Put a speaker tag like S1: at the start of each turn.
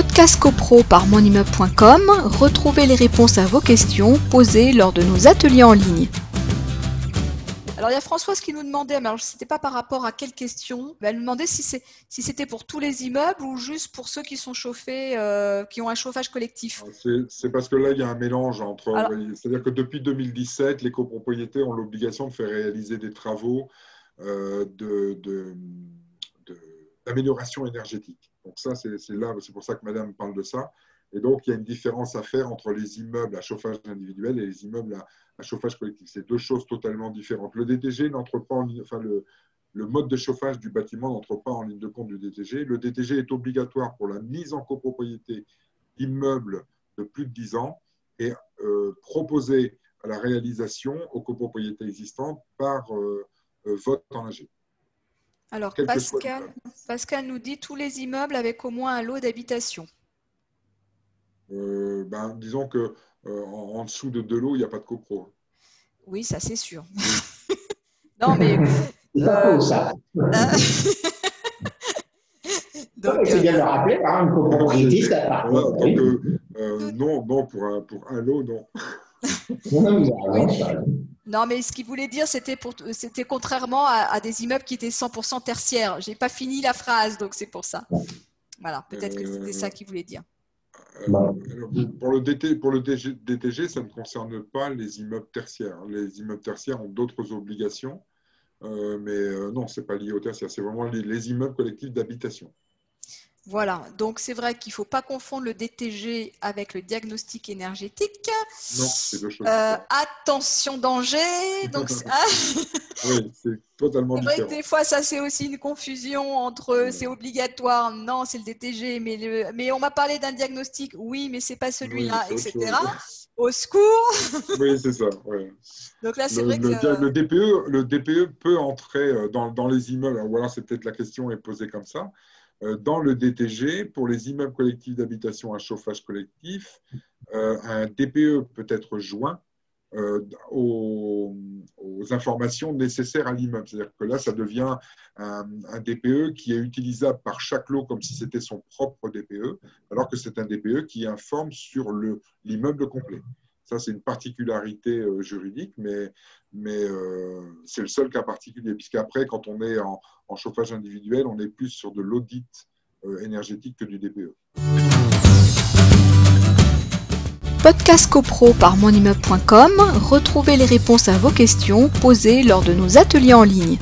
S1: Podcast CoPro par monimmeuble.com, retrouvez les réponses à vos questions posées lors de nos ateliers en ligne. Alors il y a Françoise qui nous demandait, mais alors c'était pas par rapport à quelle question, elle nous demandait si c'est si c'était pour tous les immeubles ou juste pour ceux qui sont chauffés, euh, qui ont un chauffage collectif?
S2: C'est parce que là il y a un mélange entre, c'est-à-dire que depuis 2017, les copropriétés ont l'obligation de faire réaliser des travaux euh, de, d'amélioration énergétique. C'est là, c'est pour ça que Madame parle de ça. Et donc, il y a une différence à faire entre les immeubles à chauffage individuel et les immeubles à, chauffage collectif. C'est deux choses totalement différentes. Le DTG enfin, le, le, mode de chauffage du bâtiment n'entre pas en ligne de compte du DTG. Le DTG est obligatoire pour la mise en copropriété d'immeubles de plus de 10 ans et euh, proposé à la réalisation aux copropriétés existantes par euh, euh, vote en AG.
S1: Alors, Pascal, Pascal nous dit tous les immeubles avec au moins un lot d'habitation.
S2: Euh, ben, disons que euh, en, dessous de l'eau, il n'y a pas de copro.
S1: Oui, ça c'est sûr. non, mais.
S3: C'est pas faux, ça. Donc, c'est bien de le rappeler, copropriété, ça
S2: non, non, pour un, pour un lot, non.
S1: non, mais ce qu'il voulait dire, c'était, pour, c'était contrairement à, à, des immeubles qui étaient 100% tertiaires. Je n'ai pas fini la phrase, donc c'est pour ça. Voilà, peut-être que c'était ça qu'il voulait dire.
S2: Euh, pour le, DT, pour le DTG, ça ne concerne pas les immeubles tertiaires. Les immeubles tertiaires ont d'autres obligations, euh, mais euh, non, ce n'est pas lié au tertiaire, c'est vraiment les immeubles collectifs d'habitation.
S1: Voilà, donc c'est vrai qu'il ne faut pas confondre le DTG avec le diagnostic énergétique.
S2: Non, c'est deux choses.
S1: Euh, attention danger. Donc,
S2: oui, c'est totalement
S1: vrai
S2: différent.
S1: Que des fois, ça c'est aussi une confusion entre c'est obligatoire, non, c'est le DTG, mais, le, mais on m'a parlé d'un diagnostic, oui, mais c'est pas celui-là, etc. Au secours
S2: Oui, c'est ça.
S1: Donc là, c'est vrai
S2: le,
S1: que.
S2: Le DPE, le DPE peut entrer euh, dans, dans les immeubles. Alors, voilà, c'est peut-être la question est posée comme ça. Euh, dans le DTG, pour les immeubles collectifs d'habitation à chauffage collectif, euh, un DPE peut être joint euh, aux, informations nécessaires à l'immeuble. C'est-à-dire que là, ça devient un, DPE qui est utilisable par chaque lot comme si c'était son propre DPE, alors que c'est un DPE qui informe sur l'immeuble complet. Ça, c'est une particularité juridique, mais, mais c'est le seul cas particulier, puisqu'après, quand on est en, en, chauffage individuel, on est plus sur de l'audit énergétique que du DPE.
S1: Podcast CoPro par monimmeuble.com, retrouvez les réponses à vos questions posées lors de nos ateliers en ligne.